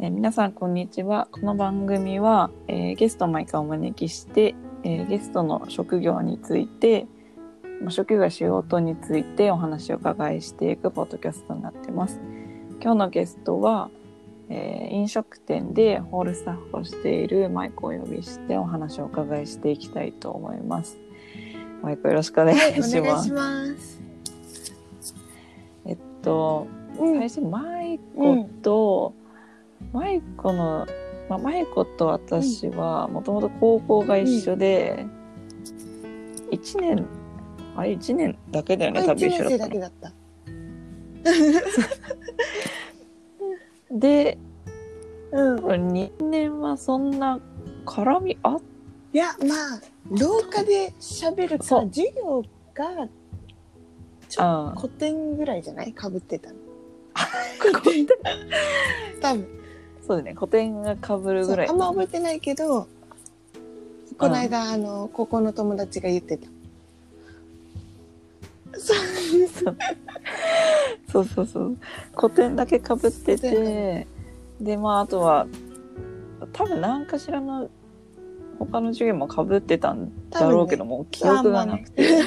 えー皆さんこんにちは。この番組は、えーゲストを毎回お招きして、えーゲストの職業についてまあ職業や仕事についてお話をお伺いしていくポッドキャストになってます。今日のゲストは、えー飲食店でホールスタッフをしているマイクをお呼びしてお話をお伺いしていきたいと思います。マイクよろしくお願いはい、します、お願いします。えっとうん。最初マイコと、マイコの、まあ、マイコと私はもともと高校が一緒で、一年あれ1年だけだよね多分一緒だったのだけだった。でうん。2年はそんな絡みあっいや、まあ、廊下で喋るか授業が、ちょあ古典ぐらいじゃない？かぶってたの。多分。そうだね。古典がかぶるぐらい。そうあんま覚えてないけど、この間、あの、高校の友達が言ってた。そう。そうそうそう。古典だけかぶってて。でまああとは多分何かしらの他の授業もかぶってたんだろうけども、記憶がなくて、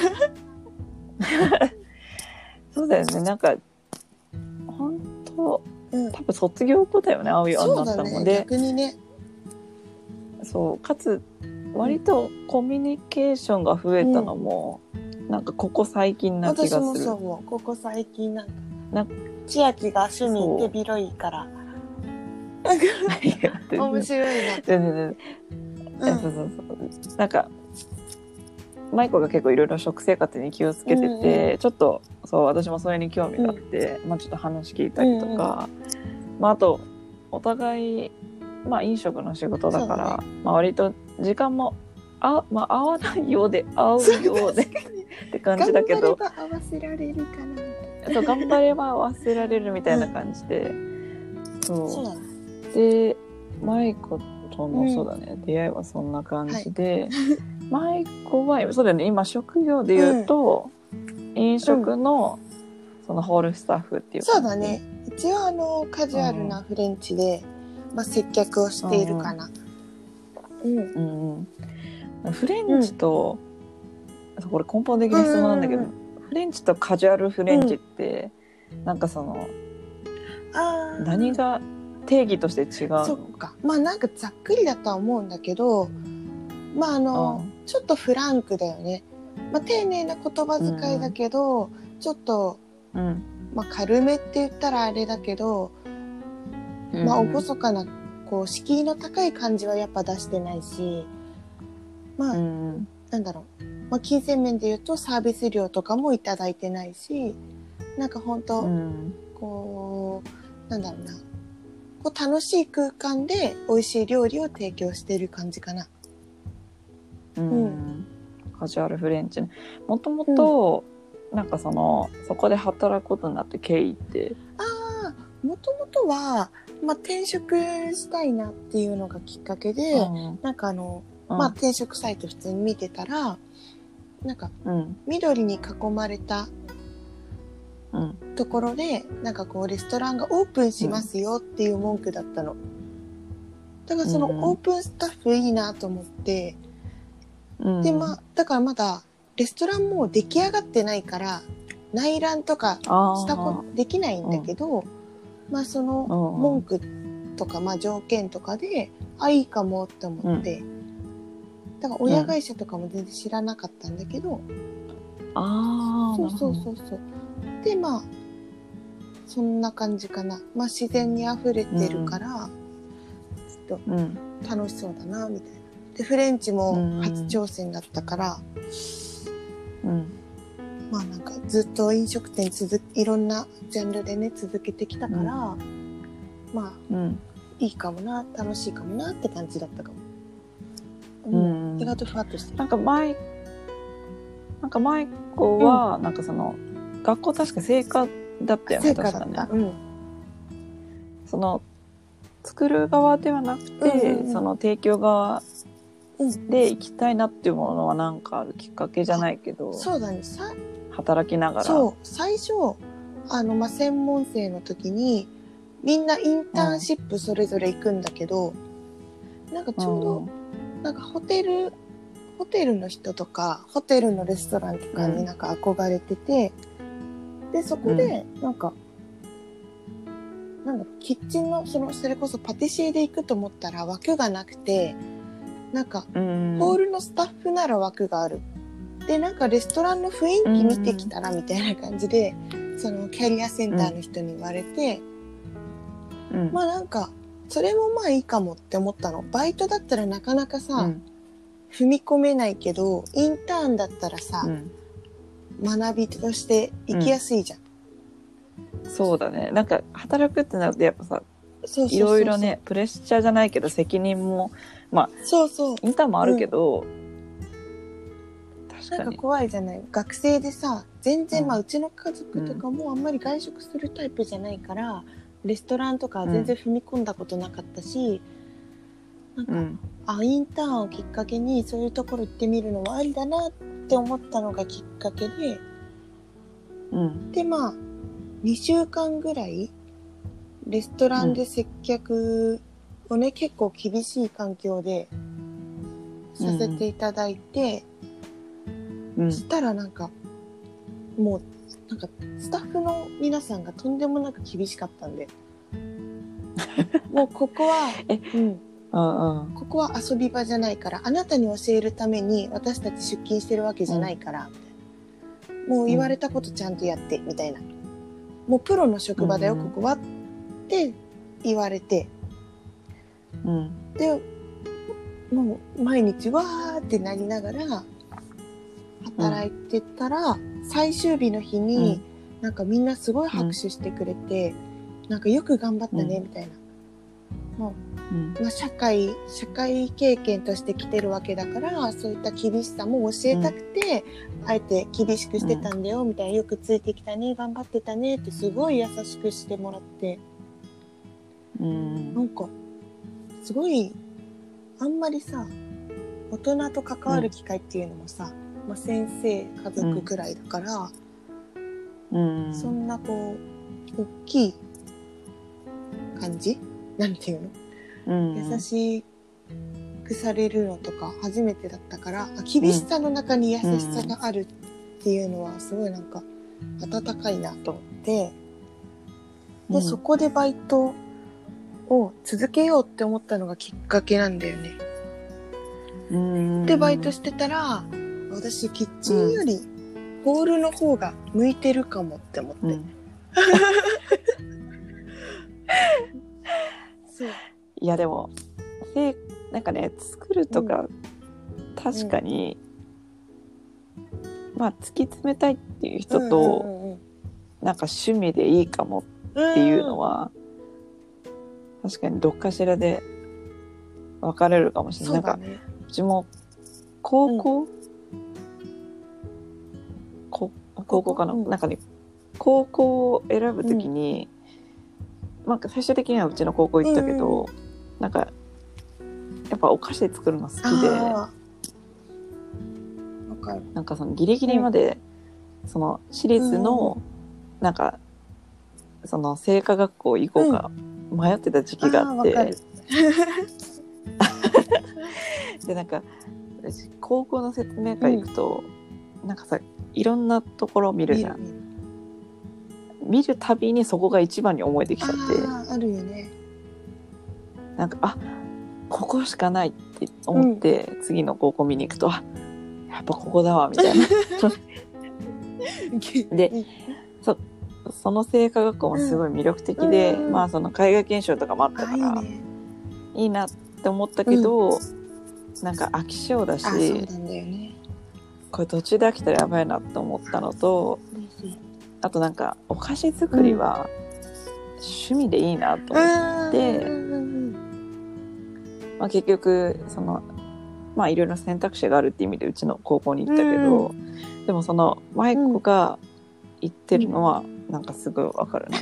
そうだよね。なんかうん。多分卒業後だよねああいうあんそうだね。なったもんで逆にね。そうかつ割とコミュニケーションが増えたのも、なんかここ最近な気がする私もそう思う。ここ最近なんか、な千秋が趣味手広いから、面白いな。全然全然うんそうそうそうなんかマイコが結構いろいろ食生活に気をつけてて、うんちょっとそう私もそれに興味があって、まあ、ちょっと話聞いたりとか、まあ、あとお互い、まあ、飲食の仕事だから、そまあ、割と時間もあ、まあ、合わないようで合うようでって感じだけど。頑張れば合わせられるかな。そう頑張れば忘れられるみたいな感じで、そう。でマイコとの、うんそうだね出会いはそんな感じで、マイコは そうだよね今職業で言うと、飲食の、そのホールスタッフっていうそうだね。一応あのカジュアルなフレンチで、まあ接客をしているかな。うん。うんうんフレンチと、これ根本的な質問なんだけど、うんうんフレンチとカジュアルフレンチって、なんかそのああ。何が定義として違うの？そっか。まあなんかざっくりだとは思うんだけど、まああの、ちょっとフランクだよね。まあ丁寧な言葉遣いだけど、ちょっと、うんまあ軽めって言ったらあれだけど、まあうん厳かな、こう敷居の高い感じはやっぱ出してないし、まあ、うんなんだろう。まあ金銭面で言うとサービス料とかもいただいてないし、なんか本当、うんこう、なんだろうな。こう楽しい空間で美味しい料理を提供してる感じかな。うんカジュアルフレンチね。もともとなんかそのそこで働くことになって経緯って。ああ、もともとは、まあ転職したいなっていうのがきっかけで、うん。なんかあの、うん。まあ転職サイト普通に見てたら、なんかうん。緑に囲まれたうん。ところで、なんかこうレストランがオープンしますよっていう文句だったの。だからそのうん。オープンスタッフいいなと思って、うんで、まあ、だからまだレストランも出来上がってないから、内覧とかあしたこできないんだけど、まあそのうん。文句とか、まあ条件とかで、あ、いいかもって思って、だから親会社とかも全然知らなかったんだけど、ああそうそうそうそう。で、まあ、そんな感じかな。まあ自然に溢れてるから、ちょっう、うん、と楽しそうだな、みたいな。で、フレンチも初挑戦だったから、うん、まあなんかずっと飲食店続き、いろんなジャンルでね、続けてきたから、まあうん、いいかもな、楽しいかもなって感じだったかも。ううん。ん意外とふわっとしてる。なんか前なんか舞子はなんかその、学校確か成果だったよね。確かねうん。その作る側ではなくて、うんうんうんその提供側うん。で行きたいなっていうものはなんかあるきっかけじゃないけどそうだね。さ、働きながら。そう、最初、あの、まあ、専門生の時に、みんなインターンシップそれぞれ行くんだけど、なんかちょうど、なんかホテルホテルの人とかホテルのレストランとかになんか憧れてて、でそこでなんか、なんだキッチンのそのそれこそパティシエで行くと思ったら枠がなくてなんかうん。ホールのスタッフなら枠がある。でなんかレストランの雰囲気見てきたらみたいな感じで、そのキャリアセンターの人に言われて、うん。まあなんかそれもまあいいかもって思ったの。バイトだったらなかなかさ、うん。踏み込めないけどインターンだったらさ、うん。学びとして行きやすいじゃん、そうだね。なんか働くってなるとやっぱさいろいろねプレッシャーじゃないけど責任もそうそう。インターンもあるけど、確なんか怖いじゃない？学生でさ全然、うん。まあうちの家族とかもあんまり外食するタイプじゃないから、レストランとか全然踏み込んだことなかったし、なんか、うん。あインターンをきっかけにそういうところ行ってみるのはありだなって思ったのがきっかけでうん。でまあ2週間ぐらいレストランで接客をね、結構厳しい環境でさせていただいて、うん。そしたらなんかもうなんかスタッフの皆さんがとんでもなく厳しかったんで。もうここは、えうん、うんうん。ここは遊び場じゃないからあなたに教えるために私たち出勤してるわけじゃないから、みたいなもう言われたことちゃんとやってみたいな。もうプロの職場だよ、うん。ここは。って言われてうん。でもう毎日わーってなりながら働いてたら、最終日の日に、なんかみんなすごい拍手してくれて、なんかよく頑張ったね、うん。みたいな。もうん。う、まあ、社会、社会経験として来てるわけだから、そういった厳しさも教えたくて、あえて厳しくしてたんだよ、みたいな、よくついてきたね、頑張ってたねってすごい優しくしてもらって、うん。なんか、すごい、あんまりさ、大人と関わる機会っていうのもさ、まあ、先生、家族くらいだから、うん。そんなこう、大きい感じ？なんていうの、うん。優しくされるのとか初めてだったから、あ厳しさの中に優しさがあるっていうのはすごいなんか温かいなと思って、で、うん。そこでバイトを続けようって思ったのがきっかけなんだよね。うんで、バイトしてたら、私キッチンよりホールの方が向いてるかもって思って。うん そう。いやでもせなんかね作るとか、確かに、まあ突き詰めたいっていう人と、うんうんうんなんか趣味でいいかもうんっていうのは、確かにどっかしらで分かれるかもしれない。なんかそうちも高校、こ高校かな、うん。なんかね高校を選ぶときに、まあ最終的にはうちの高校行ったけど、なんかやっぱお菓子作るの好きで。なんかそのギリギリまで、その私立の、なんかその製菓学校行こうか迷ってた時期があって、でなんか私高校の説明会行くと、なんかさいろんなところ見るじゃん。見るたびにそこが一番に思えてきちゃって。あるよね。なんかあここしかないって思って、次の高校見に行くとあやっぱここだわみたいな。でうんその製菓学校もすごい魅力的で、うんまあその海外研修とかもあったあ、からいいね。いいなって思ったけど、なんか飽き性だし。これ途中で飽きたらやばいなって思ったのと。あとなんかお菓子作りは趣味でいいなと思って、うんうんまあ、結局そのまあいろいろ選択肢があるって意味でうちの高校に行ったけど、でもその舞子が言ってるのはなんかすごいわかるな、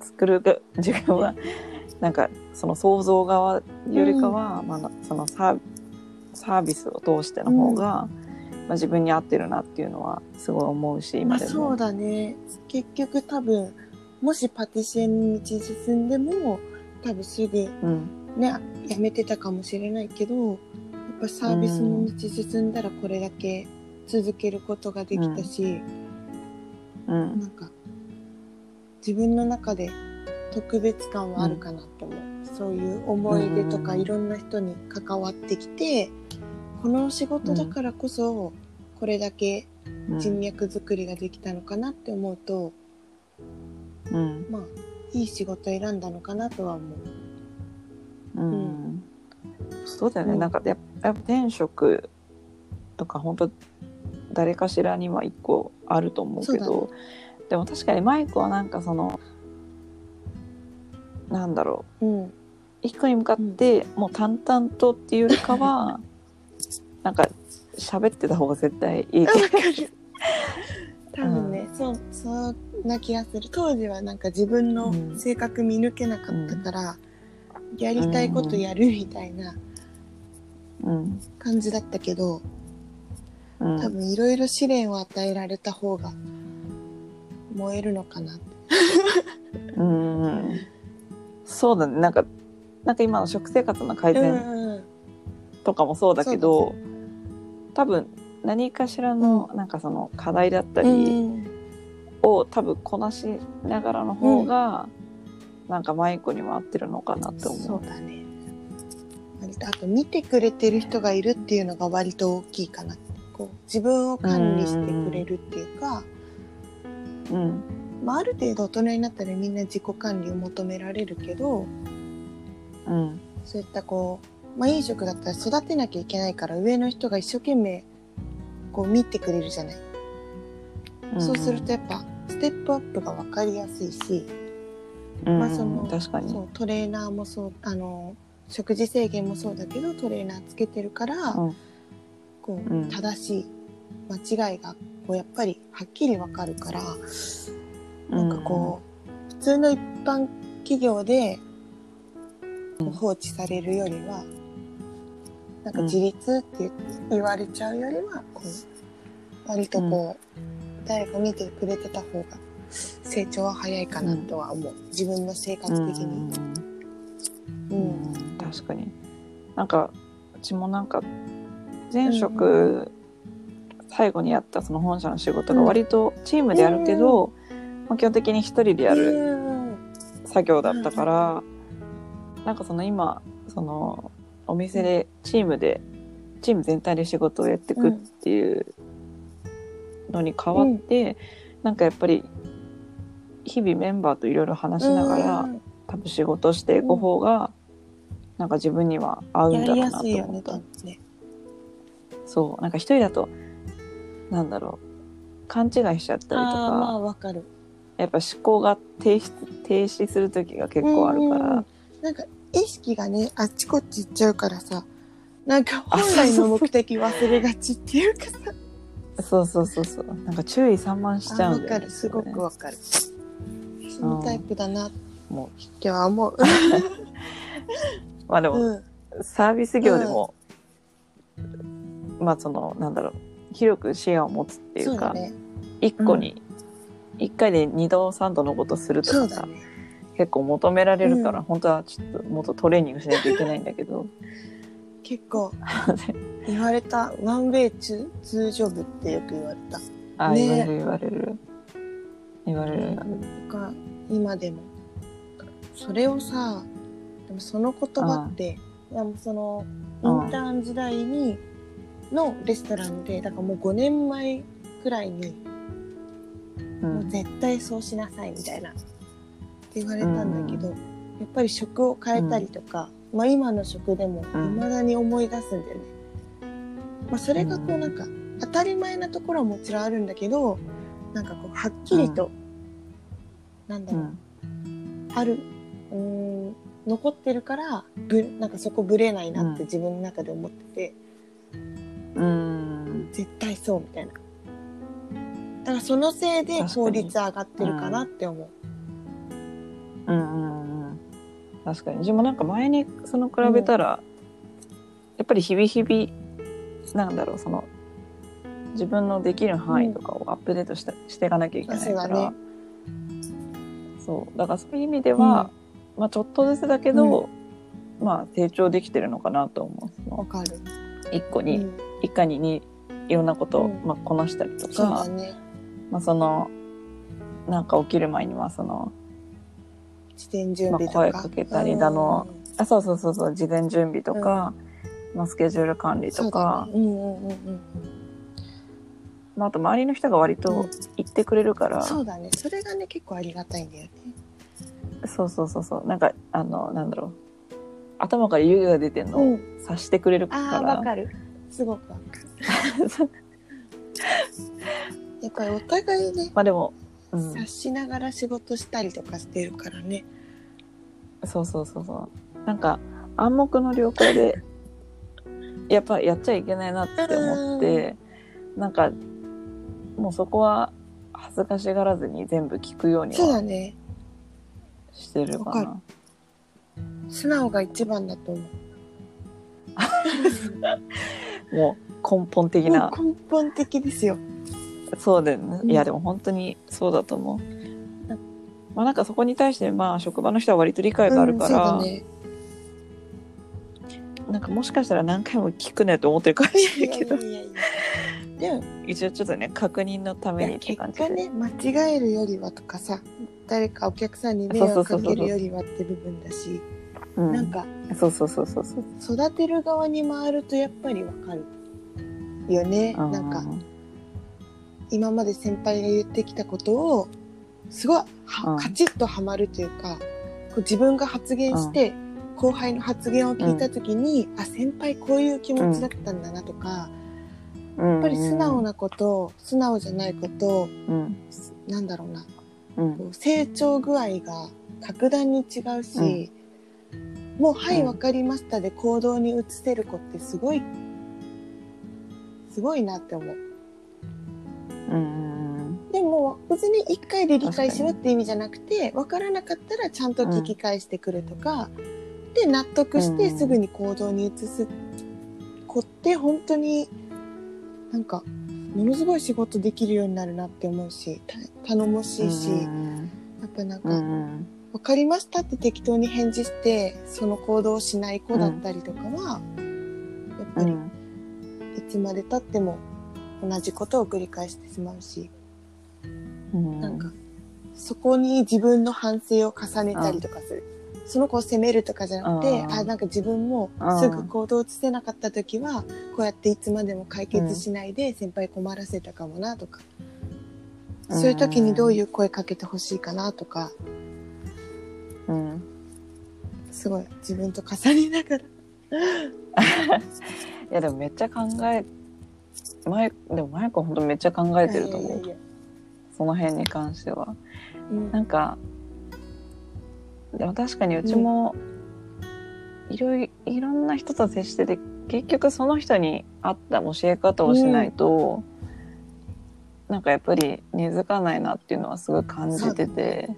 作るが自分は なんかその想像側よりかは、まあ、そのサーサービスを通しての方が、まあ、自分に合ってるなっていうのはすごい思うしまあ、今でも。そうだね。結局多分、もしパティシエに道進んでも多分すぐうん。ねやめてたかもしれないけどやっぱサービスの道進んだらこれだけ続けることができたし、うんなんか自分の中で特別感はあるかなって思う、そういう思い出とかうん。いろんな人に関わってきてこの仕事だからこそこれだけうん。人脈作りができたのかなって思うと、うん。まあいい仕事選んだのかなとは思う。うん。そうだよね、うんなんかやっぱ転職とか本当誰かしらには一個あると思うけどでも確かにマイクはなんかそのなんだろう。ん、う一個に向かってもう淡々とっていうよりかは なんか喋ってた方が絶対いい。多分ね、そう、そうな気がする。当時はなんか自分のうん。性格見抜けなかったから、やりたいことやるみたいなうん。感じだったけど、うん多分いろいろ試練を与えられた方が燃えるのかな。うんそうだねなんかなんか今の食生活の改善うんとかもそうだけそうど、多分何かしらのなんかその課題だったりうんを多分こなしながらの方が、なんかマイコにも合ってるのかなって思う。そうだね。割とあと見てくれてる人がいるっていうのが割と大きいかなって。こう自分を管理してくれるっていうか、うん。まあ、ある程度大人になったらみんな自己管理を求められるけどうんそういったこう、まあ、飲食だったら育てなきゃいけないから上の人が一生懸命こう見てくれるじゃない、うん。そうするとやっぱステップアップが分かりやすいし、うん。まあその確かに。そうトレーナーもそうあの食事制限もそうだけどトレーナーつけてるから、うんこううん。正しい間違いがこうやっぱりはっきり分かるから。なんかこう、普通の一般企業で放置されるよりは、なんか自立って言言われちゃうよりは、こう、割とこう、誰か見てくれてた方が成長は早いかなとは思う。自分の性格的に。うん確かに。なんかうちもなんか前職、最後にやったその本社の仕事が割とチームでやるけど、まあ、基本的に一人でやるうん作業だったから、なんかその今そのお店でチームでチーム全体で仕事をやっていくっていうのに変わって、なんかやっぱり日々メンバーといろいろ話しながら、うん多分仕事していく方が、なんか自分には合うんだろうなと思った、多分ね。そう。なんか一人だとなんだろう。勘違いしちゃったりとああ、まかあわかる。やっぱ思考が停止停止する時が結構あるから、うんなんか意識がねあっちこっち行っちゃうからさ。なんかあ本来の目的忘れがちっていうかさ。そうそうそうそう。なんか注意散漫しちゃうんだよねかる。すごくわかる。そのタイプだなっても今日は思う、う まあでも、うん、サービス業でも、まあそのなんだろう広く視野を持つっていうかそうだね。一個に一回で二度三度のことするとかさ、ね。結構求められるから、うん。本当はちょっともっとトレーニングしないといけないんだけど。結構 言われたワンウェイツーージョブってよく言われた。あ、ね。言われる言われる。言われる。言われるとか今でもそれをさでもその言葉って、いやもうそのイうんンターン時代にのレストランでだからもう5年前くらいに、うもうん絶対そうしなさいみたいなって言われたんだけど、やっぱり食を変えたりとか、まあ今の食でもうん。未だに思い出すんだよね。まあそれがこうなんか当たり前なところはもちろんあるんだけどなんかこうはっきりと、なんだろう、うん。あるうーん残ってるからぶなんかそこぶれないなってうん。自分の中で思ってて、うん。絶対そうみたいな。だからそのせいで確かに。効率上がってるかなって思う、うんうんうん確かに。自分もなんか前にその比べたら、やっぱり日々日々なんだろうその自分のできる範囲とかをアップデートしたしていかなきゃいけないから、あそうだね。そう。だからそういう意味では、まあちょっとずつだけど、まあ成長できてるのかなと思う。わかる。一個に、うんいかににいろんなことを、うんまあ、こなしたりとかだね。まあ、そのなんか起きる前にはその自転準備とか。まあ声かけたりだのあそうそうそうそう事前準備とか、まあ、スケジュール管理とか、そうだねうんうんうんうんまあ、あと周りの人が割うんと言ってくれるから、そうだね。それがね、結構ありがたいんだよね。そうそうそうそうなんかあのなんだろう頭から湯気が出てんのをうん。察してくれるかああ、ら、わかる。すごくわかる。やっぱりお互いね、まあでも、うん、察しながら仕事したりとかしてるからね。そうそうそうそうなんか暗黙の了解で やっぱやっちゃいけないなって思ってなんかもうそこは恥ずかしがらずに全部聞くようにそうだはね。してるかな。素直が一番だと思う。もう根本的な根本的ですよ。そうだよね、うんいやでも本当にそうだと思う。まあなんかそこに対してまあ職場の人は割と理解があるから、うんね。なんかもしかしたら何回も聞くねと思ってるかもいしれないけど。でも、一応ちょっとね確認のためにって結感じで。果ね、間違えるよりはとかさ、誰かお客さんに迷惑かけるよりはって部分だし、うん。なんかそうそうそうそうそう。育てる側に回るとやっぱりわかるよね。なんか今まで先輩が言ってきたことをすごいカチッとはまるというか、こう自分が発言して、後輩の発言を聞いた時に、あ先輩こういう気持ちだったんだなとか、ややっぱり素直なこと素直じゃないことうん。なんだろうな。うん。こう成長具合が格段に違うし、もう「はいうん分かりました」で行動に移せる子ってすごいすごいなって思う。うんでも別に一回で理解しろって意味じゃなくて分からなかったらちゃんと聞き返してくるとか、で納得してうんすぐに行動に移す子って本当になんかものすごい仕事できるようになるなって思うした頼もしいし、うんやっぱなんか、うん分かりましたって適当に返事してその行動をしない子だったりとかは、やっぱりいつまでたっても同じことを繰り返してしまうし、うん。なんかそこに自分の反省を重ねたりとかする。その子を責めるとかじゃなくて、うん。あ、なんか自分もうん。すぐ行動を移せなかった時は、こうやっていつまでも解決しないで先輩困らせたかもなとか、そういう時にどういう声かけてほしいかなとか、うんすごい自分と重ねながら。いやでもめっちゃ考え前でも前子本当めっちゃ考えてると思う。その辺に関しては。うん。なんかでも確かにうちもいろいいろんな人と接してて結局その人に合った教え方をしないと、なんかやっぱり根付かないなっていうのはすごい感じてて、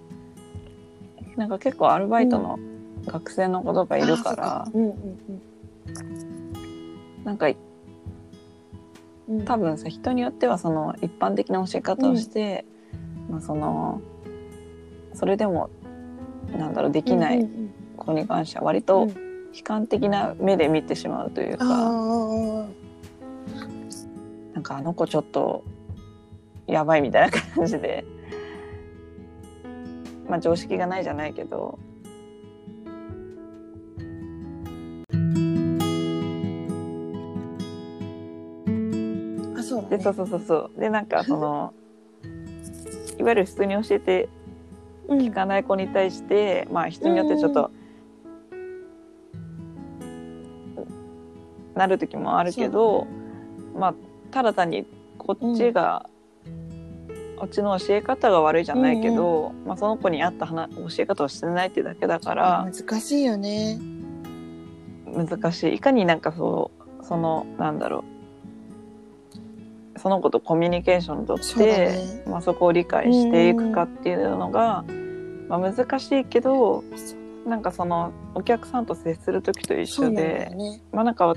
なんか結構アルバイトの学生の子とかいるからあ、そううんうん。なんかうん。うん。多分さ人によってはその一般的な教え方をして、まあそのそれでもなんだろうできないうんうん子に関しては割うんと悲観的な目で見てしまうというか、あなんかあの子ちょっとやばいみたいな感じでまあ常識がないじゃないけどそうでそうそうそうそう。でなんかその いわゆる普通に教えてうん。聞かない子に対して、まあ人によってちょっと、なる時もあるけど、まあただ単にこっちが、こっちの教え方が悪いじゃないけど、まあ、その子に合った話教え方をしてないってだけだから難しいよね。難しい。いかになんかそうそのなんだろうその子とコミュニケーションをとってね。まあ、そこを理解していくかっていうのが、まあ、難しいけどなんかそのお客さんと接する時と一緒でよね。まあなんか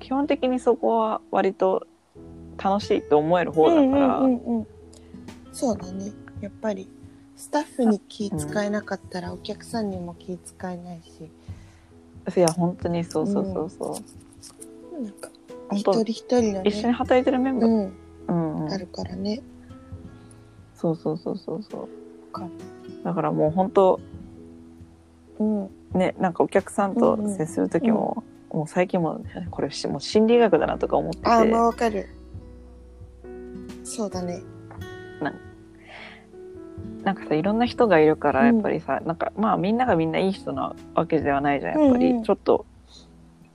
基本的にそこは割と楽しいと思える方だから、うんうんうんうん。そうだね。やっぱりスタッフに気使えなかったらお客さんにも気使えないし、いや本当にそうそうそうそう、なんか本当一人一人の一緒にね、働いてるメンバー、うん、うんうん。あるからね。そうそうそうそうそう。だからもう本当うん、ねなんかお客さんと接する時も、もう最近もこれしもう心理学だなとか思ってて。あ、まあわかる。そうだね。なんかさいろんな人がいるからうん。やっぱりさ、なんかまあみんながみんないい人なわけではないじゃんやっぱり、うんうん。ちょっと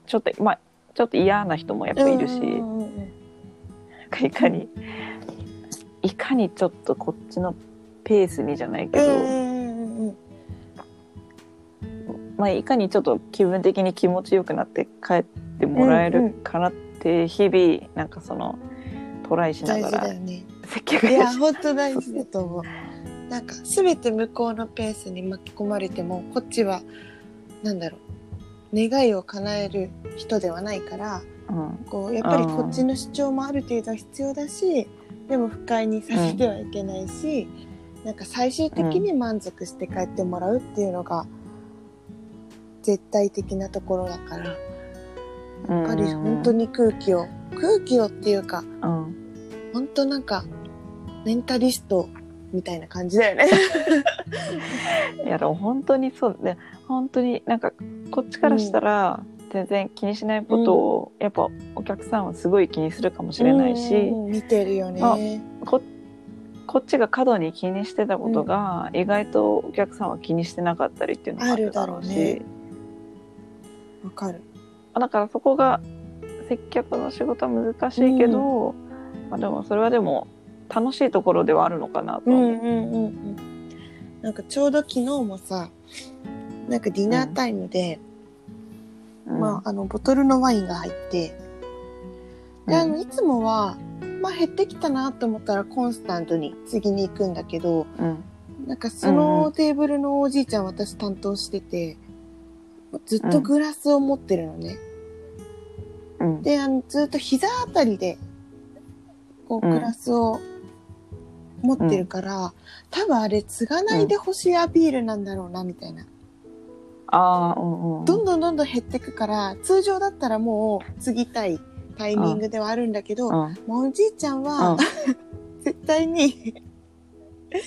ちょっとまあちょっと嫌な人もやっぱいるし、いかにいかにちょっとこっちのペースにじゃないけど、まあ、いかにちょっと気分的に気持ちよくなって帰ってもらえるかなって日々なんかそのトライしな大がらね。いや、本当大事だと思う。なんか、すべて向こうのペースに巻き込まれても、こっちは、なんだろう、願いを叶える人ではないから、うん。こう、やっぱりこっちの主張もある程度は必要だし、でも不快にさせてはいけないし、なんか最終的に満足して帰ってもらうっていうのが、絶対的なところだから、やっぱり本当に空気を、空気をっていうか、うん。本当なんかメンタリストみたいな感じだよね。いやでも本当にそうで本当になんかこっちからしたら全然気にしないことを、やっぱお客さんはすごい気にするかもしれないし、うん見てるよね。ここっちが過度に気にしてたことが、意外とお客さんは気にしてなかったりっていうのもあるだろうしあるだろうねわかる。だからそこが接客の仕事は難しいけど、まあ、でもそれはでも楽しいところではあるのかなと思う。うんうんうんうん。なんかちょうど昨日もさ、なんかディナータイムで、うん。まああのボトルのワインが入って、で、あのいつもは、まあ減ってきたなと思ったらコンスタントに次に行くんだけど、うん。なんかそのテーブルのおじいちゃん私担当してて、ずっとグラスを持ってるのね。うん。で、あの、ずっと膝あたりで、こう、うん。グラスを持ってるから、多分あれ、継がないでほしいアピールなんだろうな、みたいな。ああうんうん。どんどんどんどん減ってくから、通常だったらもう継ぎたいタイミングではあるんだけど、うん。もうおじいちゃんは、うん。絶対に、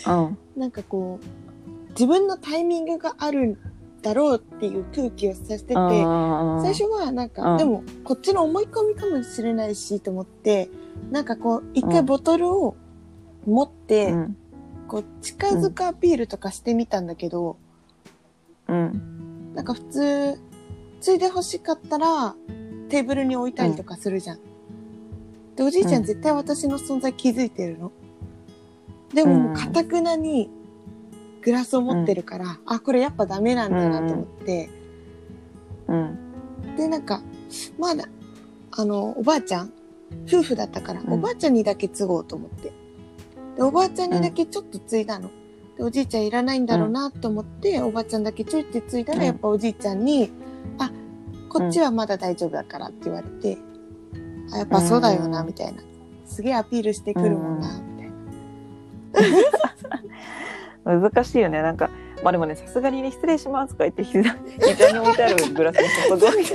うん。なんかこう、自分のタイミングがあるんだろうっていう空気をさせてて、最初はなんか、うん。でもこっちの思い込みかもしれないしと思ってなんかこう一回ボトルを持って、うん。こう近づくアピールとかしてみたんだけど、うんなんか普通ついで欲しかったらテーブルに置いたりとかするじゃん。でおじいちゃうんん絶対私の存在気づいてるの。でもかたくなにグラスを持ってるから、あこれやっぱダメなんだなと思って。うんで、なんか、まだ、あの、おばあちゃん夫婦だったから、うんおばあちゃんにだけ継ごうと思って。で、おばあちゃんにだけちょっと継いだの。で、おじいちゃんいらないんだろうなと思って、おばあちゃんだけちょいって継いだら、うん。やっぱおじいちゃんに、あ、こっちはまだ大丈夫だからって言われて、あ、やっぱそうだよな、うんみたいな。すげえアピールしてくるもんな、みたいな。難しいよね。なんかまあでもねさすがにね失礼しますとか言って膝膝に置いてあるグラスに注ぐわけに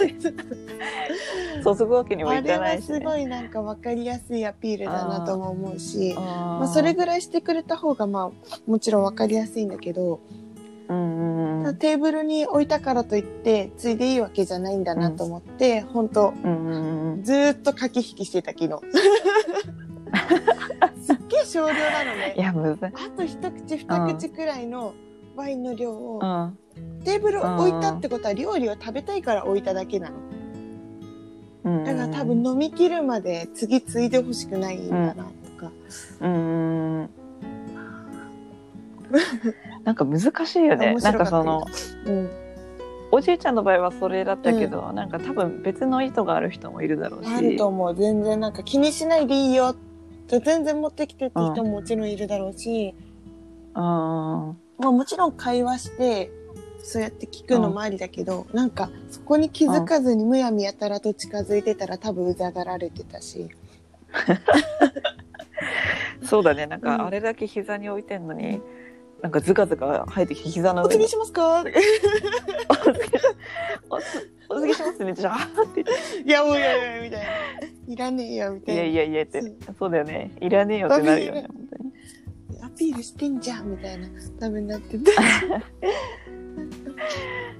注ぐわけにもあれいかなはいすしね。ごいなんか分かりやすいアピールだなとも思うし、あまあ、それぐらいしてくれた方がまあもちろん分かりやすいんだけど、うんうんうんテーブルに置いたからといってついでいいわけじゃないんだなと思って、本当うんうんうんずーっと駆け引きしてた昨日。すっげえ少量なのね。いやむず。い。あと一口二口くらいのワインの量をうん。テーブル置いたってことは料理を食べたいから置いただけなの。うん。だから多分飲み切るまで次ついでほしくないんだなとか、うん。うん。うんなんか難しいよね。面なん白かそのうん、おじいちゃんの場合はそれだったけど、なんか多分別の意図がある人もいるだろうし。あると思う。全然なんか気にしないでいいよ。って全然持ってきてって人ももちろんいるだろうし、うんまあ、もちろん会話してそうやって聞くのもありだけど、なんかそこに気づかずにむやみやたらと近づいてたら多分うざがられてたし。そうだね。なんうん。かあれだけ膝に置いてんのに、なんかズカズカ生えてきて膝のお上に。継ぎしますか？お告げおつお告げしますね。じゃあって言って。いやもういやいやみたいな。いらねえよみたいな。いやいやいやって。そう。だよね。いらねえよってなるよねピールしてんじゃんみたいな多分なってて。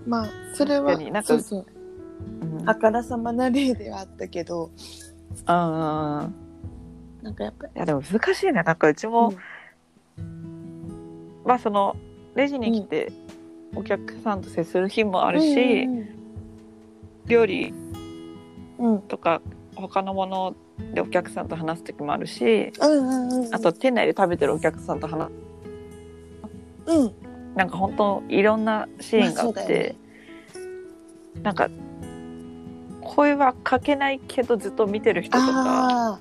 まあそれはそうそう。うん。あからさまな例ではあったけど。あなんかやっぱり。いやでも難しいね。なんかうちも、まあそのレジに来てお客さんと接する日もあるし、うん。料理うん。とか他のものでお客さんと話す時もあるしうんうんうん。あと店内で食べてるお客さんと話うん。なんか本当いろんなシーンがあっまあね、なんか声はかけないけどずっと見てる人とかあ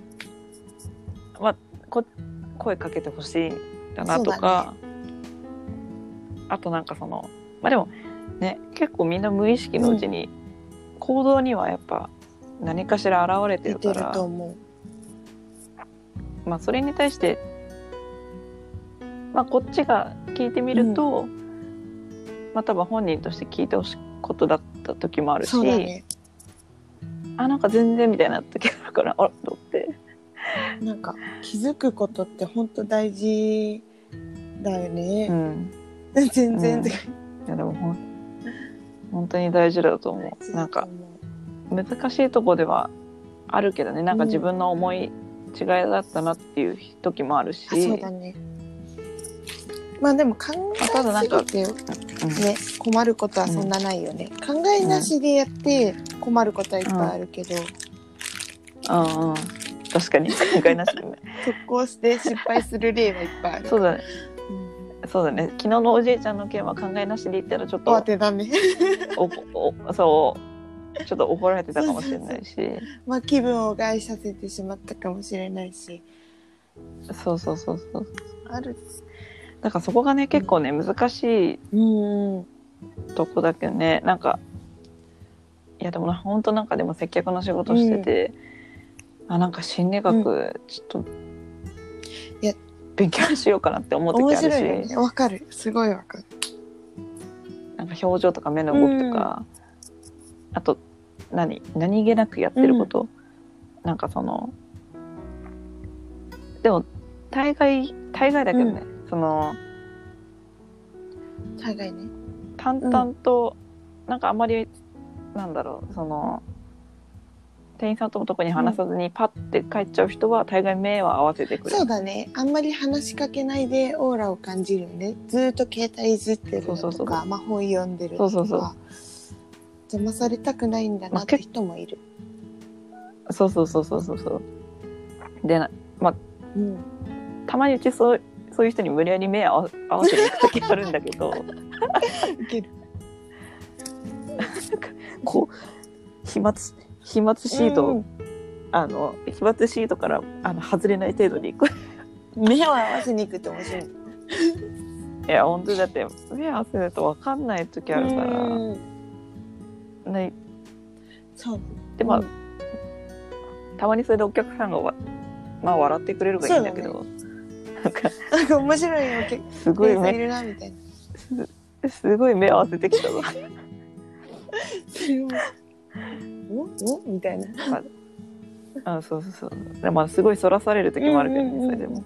こ声かけてほしいんだなとか、あとなんかそのまあでもね結構みんな無意識のうちに行動にはやっぱ何かしら現れてるから。と思う。まあそれに対してまあこっちが聞いてみると、まあ多分本人として聞いてほしいことだった時もあるし、ね。あなんか全然みたいな時あるからあら と思って。なんか気づくことって本当大事だようね、ん。全然、うん。いやでもほん本当に大事だと思う。なんか難しいとこではあるけどね。なんか自分の思い違いだったなっていう時もあるし、あそうだね。まあでも考まあただなんかね困ることはそんなないよね、考えなしでやって困ることはいっぱいあるけど、うん。うん確かに。考えなしでね。特攻して失敗する例はいっぱいある。そうだね。うん。そうだね。昨日のおじいちゃんの件は考えなしで言ったらちょっお当とてだね。おおそうちょっと怒られてたかもしれないし。まあ気分を害させてしまったかもしれないし。そうそうそうそう。あるだからそこがね結構ね難しいうんとこだけどね。なんかいやでもな本当なんかでも接客の仕事してて、あなんか心理学ちょっと、いや。勉強しようかなって思う時面あるし、白いよね。わかる。すごいわかる。なんか表情とか目の動きとか、あと何何気なくやってること、なんかそのでも大概大概だけどね、その大概ね。淡々と、なんかあんまりなんだろうその店員さんとも特に話さずにパッて帰っちゃう人は大概目は合わせてくる。そうだね。あんまり話しかけないでオーラを感じるよね。ずーっと携帯いじってるのそうそうそうとかまあ本読んでるのとか。そうそうそう邪魔されたくないんだまあなって人もいる、そうそうそうそうそうそう。でなうん、たまにうちそうそういう人に無理やり目合わ合わせていく時あるんだけど。いける。こう飛沫飛沫シート、うん。あの飛沫シートからあの外れない程度にこ目を合わせに行くって面白い。う いや本当にだって目合わせると分かんない時あるから、うんね、そう。でまあ、うんたまにそれでお客さんがわ、まあ、笑ってくれるがいいんだけどなんかなんか面白いよ。結すごい目構いるなみたいな。すごい目合わせてきたぞそれをおおみたいな。あそうそうそうでまあすごいそらされる時もあるけどね、うんうんうんそれでも。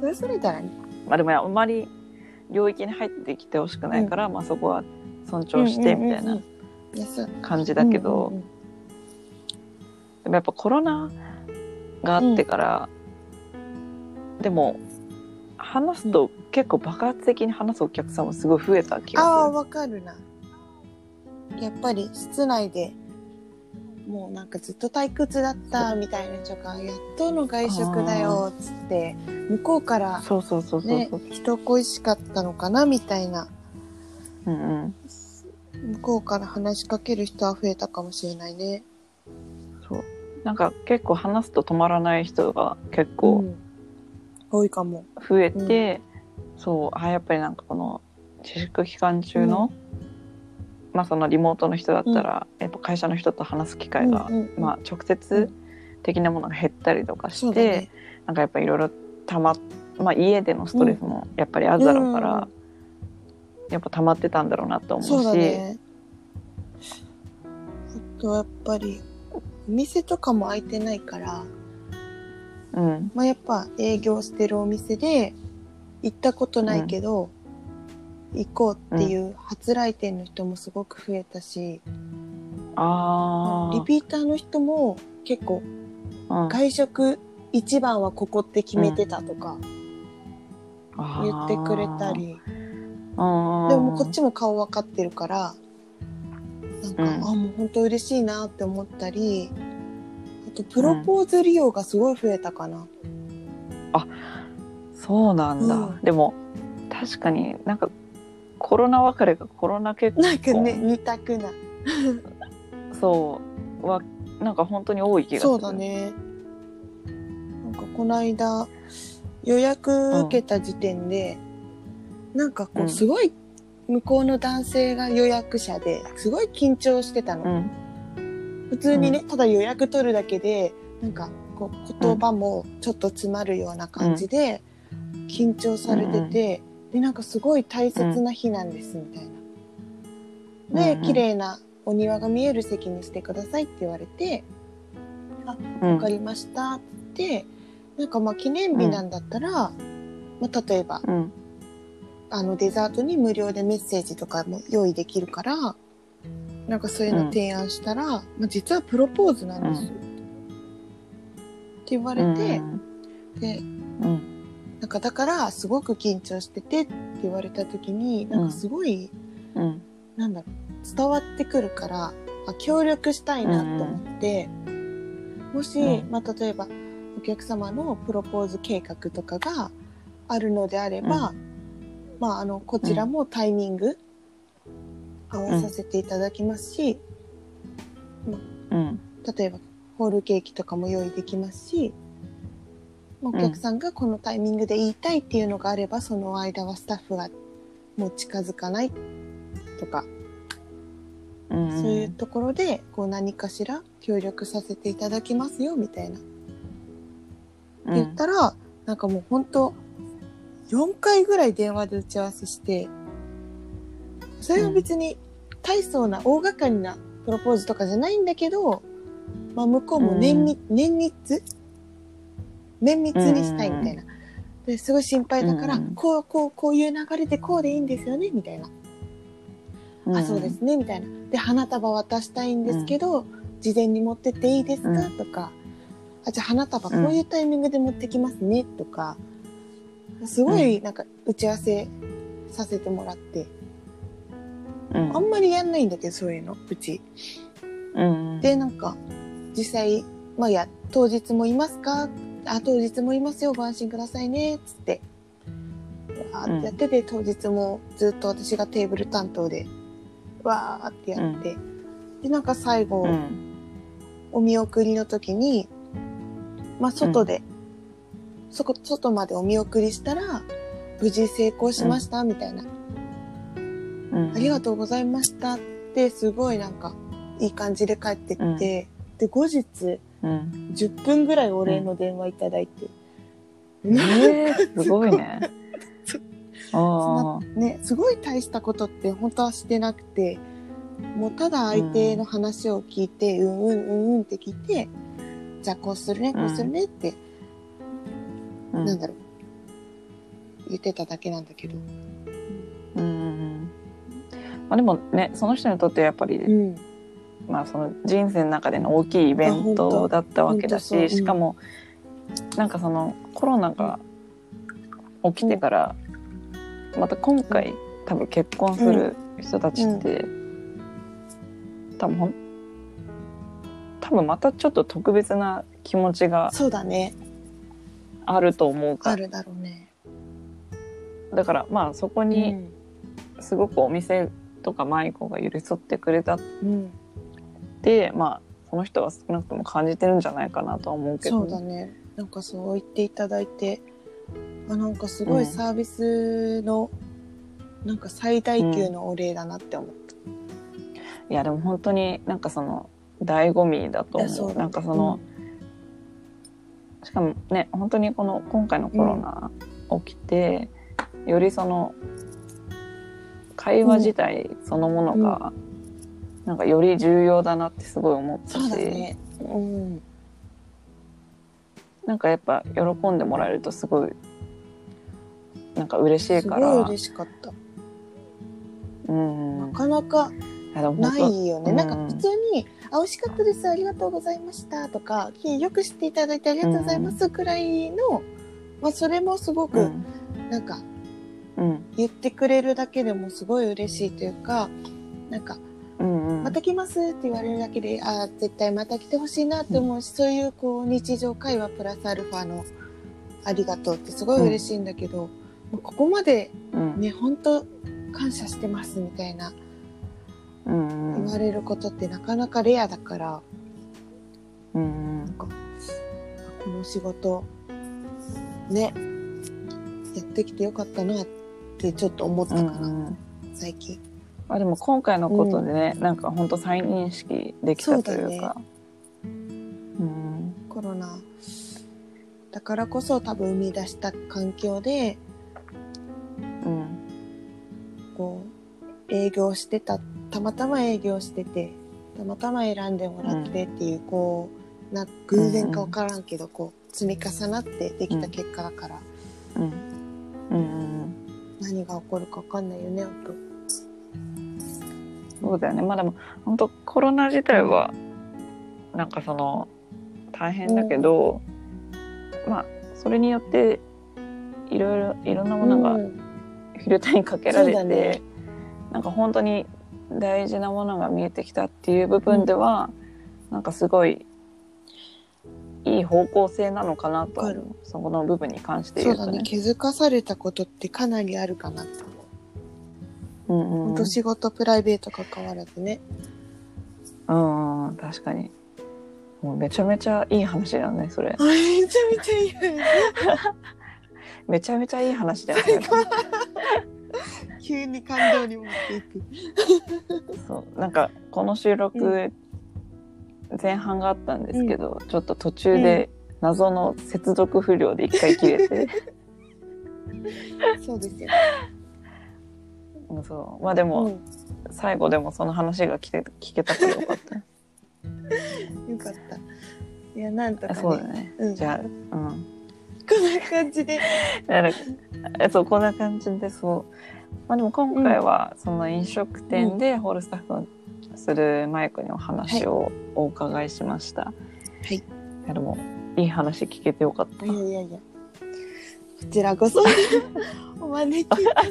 それそれたらね。まあでもあんまり領域に入ってきてほしくないから、まあそこは尊重してみたいなうんうんうんうん。感じだけど、うんうんでもやっぱコロナがあってから、でも話すと結構爆発的に話すお客さんもすごい増えた気ああがわかるな。やっぱり室内でもうなんかずっと退屈だったみたいな人がやっとの外食だよっつって向こうからする。そうそうそうそう。人恋しかったのかなみたいなうんうん。向こうから話しかける人は増えたかもしれないね。そう。なんか結構話すと止まらない人が結う構ん多いかも。増えて、そうあやっぱりなんかこの自粛期間中の、まあそのリモートの人だったら、やっぱ会社の人と話す機会が、うんうんうんまあ直接的なものが減ったりとかして、ね。なんかやっぱいろいろ溜まっまあ、家でのストレスもやっぱりあるだろうから、やっぱ溜まってたんだろうなと思うし。そうだね。あとやっぱり、お店とかも開いてないから、うん。まあ、やっぱ営業してるお店で行ったことないけど、行こうっていう初来店の人もすごく増えたし、あリピーターの人も結構外食一番はここって決めてたとか言ってくれたり、あーでもこっちも顔分かってるからなんか、うん。あもう本当嬉しいなって思ったりあとプロポーズ利用がすごい増えたかな、そうなんだ、うん。でも確かになんかコロナ別れがコロナ結婚。なんかね二択な。そう。はなんか本当に多い気がする。そうだね。なんかこの間予約受けた時点で、なんかこううん。すごい向こうの男性が予約者ですごい緊張してたの、うん。普通にね、ただ予約取るだけでなんかこう言葉もちょっと詰まるような感じで緊張されてて、でなんかすごい大切な日なんですみたいな。で、うん。綺麗なお庭が見える席にしてくださいって言われてうん。わかりましたってなんかまあ記念日なんだったら、まあ、例えばうんあのデザートに無料でメッセージとかも用意できるからなんかそういうの提案したら、まあ、実はプロポーズなんです、うん。って言われて、でうん。なんかだからすごく緊張しててって言われた時になんかすごい、うん。なんだろう伝わってくるからあ協力したいなと思って、もし、うん。まあ、例えばお客様のプロポーズ計画とかがあるのであれば、まあ、あのこちらもタイミング合わさせていただきますし、うん。例えばホールケーキとかも用意できますし、まあお客さんがこのタイミングで言いたいっていうのがあれば、その間はスタッフがもう近づかないとか、うん。そういうところでこう何かしら協力させていただきますよみたいな、うん。言ったらなんかもう本当4回ぐらい電話で打ち合わせしてそれは別に大層な大掛かりなプロポーズとかじゃないんだけど、まあ、向こうも綿密、綿密綿密にしたいみたいな。ですごい心配だから、うん。こうこうこういう流れでこうでいいんですよねみたいな。うん。あ、そうですね、みたいな。で、花束渡したいんですけど、事前に持ってっていいですか、うん。とか、あ、じゃあ花束こういうタイミングで持ってきますね、とか、すごいなんか打ち合わせさせてもらって、うん。あんまりやんないんだけど、そういうの、うち。うんで、なんか、実際、まあや、当日もいますか？あ、当日もいますよ、ご安心くださいね、つって。わーってやってて、当日もずっと私がテーブル担当で、わーってやって。で、なんか最後、うん。お見送りの時に、まあ、外で、そこ、外までお見送りしたら、無事成功しました、みたいな。うん。ありがとうございましたって、すごいなんか、いい感じで帰ってきて、で、後日、うん。10分ぐらいお礼の電話いただいて、えー、すごいね。ね、すごい大したことって本当はしてなくて、もうただ相手の話を聞いて、うん、うんうんうんって聞いて、じゃあこうするね、こうするねって、うん。なんだろう、言ってただけなんだけど。うん。うんまあでもねその人にとってやっぱり、うん。まあその人生の中での大きいイベントだったわけだし、しかもなんかそのコロナが起きてから、また今回多分結婚する人たちって、多分多分またちょっと特別な気持ちがそうだね。あると思うからあるだろうね。だからまあそこうにん。すごくお店とか舞子が寄り添ってくれたっうん。てまあその人は少なくとも感じてるんじゃないかなとは思うけどそうだね。なんかそう言っていただいて、あなんかすごいサービスの、なんか最大級のお礼だなって思った。いやでも本当になんかその醍醐味だと思うなんかその、しかもね本当にこの今回のコロナ起きてよりその会話自体そのものが、なんかより重要だなってすごい思ったし。なんかやっぱ喜んでもらえるとすごいなんか嬉しいから嬉しかった。うんなかなかないよね。うんなんか普通に、あ、美味しかったです。ありがとうございました。とか、よく知っていただいてありがとうございます。くらいの、まあそれもすごく、うんなんかうん言ってくれるだけでもすごい嬉しいというか、なんか、うんうんまた来ますって言われるだけで、あー絶対また来てほしいなって思うし、そういうこう日常会話プラスアルファのありがとうってすごい嬉しいんだけど、もうここまでうんね、本当感謝してますみたいなうんうん言われることってなかなかレアだから、うんこの仕事ねやってきてよかったなってちょっと思ったうかな、んうん。最近。あでも今回のことでね、なんか本当再認識できたというか。うん。コロナ。だからこそ多分生み出した環境でうん。こう営業してたたまたま営業しててたまたま選んでもらってっていう、こうな偶然か分からんけど、こう積み重なってできた結果だから、うん。うん。うん。何が起こるか分かんないよね本そうだよね。まあでも本当コロナ自体はなんかその大変だけど、まあそれによっていろいろいろんな当ものがうん。フィルターにかけられて、そうだね。なんか本当に大事なものが見えてきたっていう部分では、なんかすごいいい方向性なのかなとそこの部分に関してそうだね。言うとね。気づかされたことってかなりあるかなって思う、うん。うん仕事プライベート関わらずね。うんうん確かに。もうめちゃめちゃいい話だよねそれ。めちゃめちゃいい めちゃめちゃいい話だよね急に感動に持っていく。そうなんかこの収録、前半があったんですけど、ちょっと途中で謎の接続不良で一回切れて、そうですよ、うんそう。まあでも、うん、最後でもその話が聞け聞けたからよかった。よかった。いやなんとかね。そうだね。うん。じゃあ、うん。こんな感じで。そう、こんな感じでそう。まあ、でも今回はその飲食店でホールスタッフするマイクにお話をお伺いしました。はい。でもいい話聞けてよかった。いやいやいや。こちらこそ お招きいただい。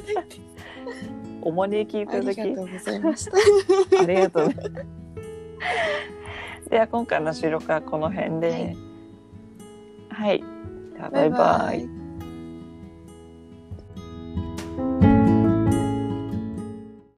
お招きいただきありがとうございました。ありがとう。では今回の収録はこの辺で。はい。はい、バイバイ。バイバ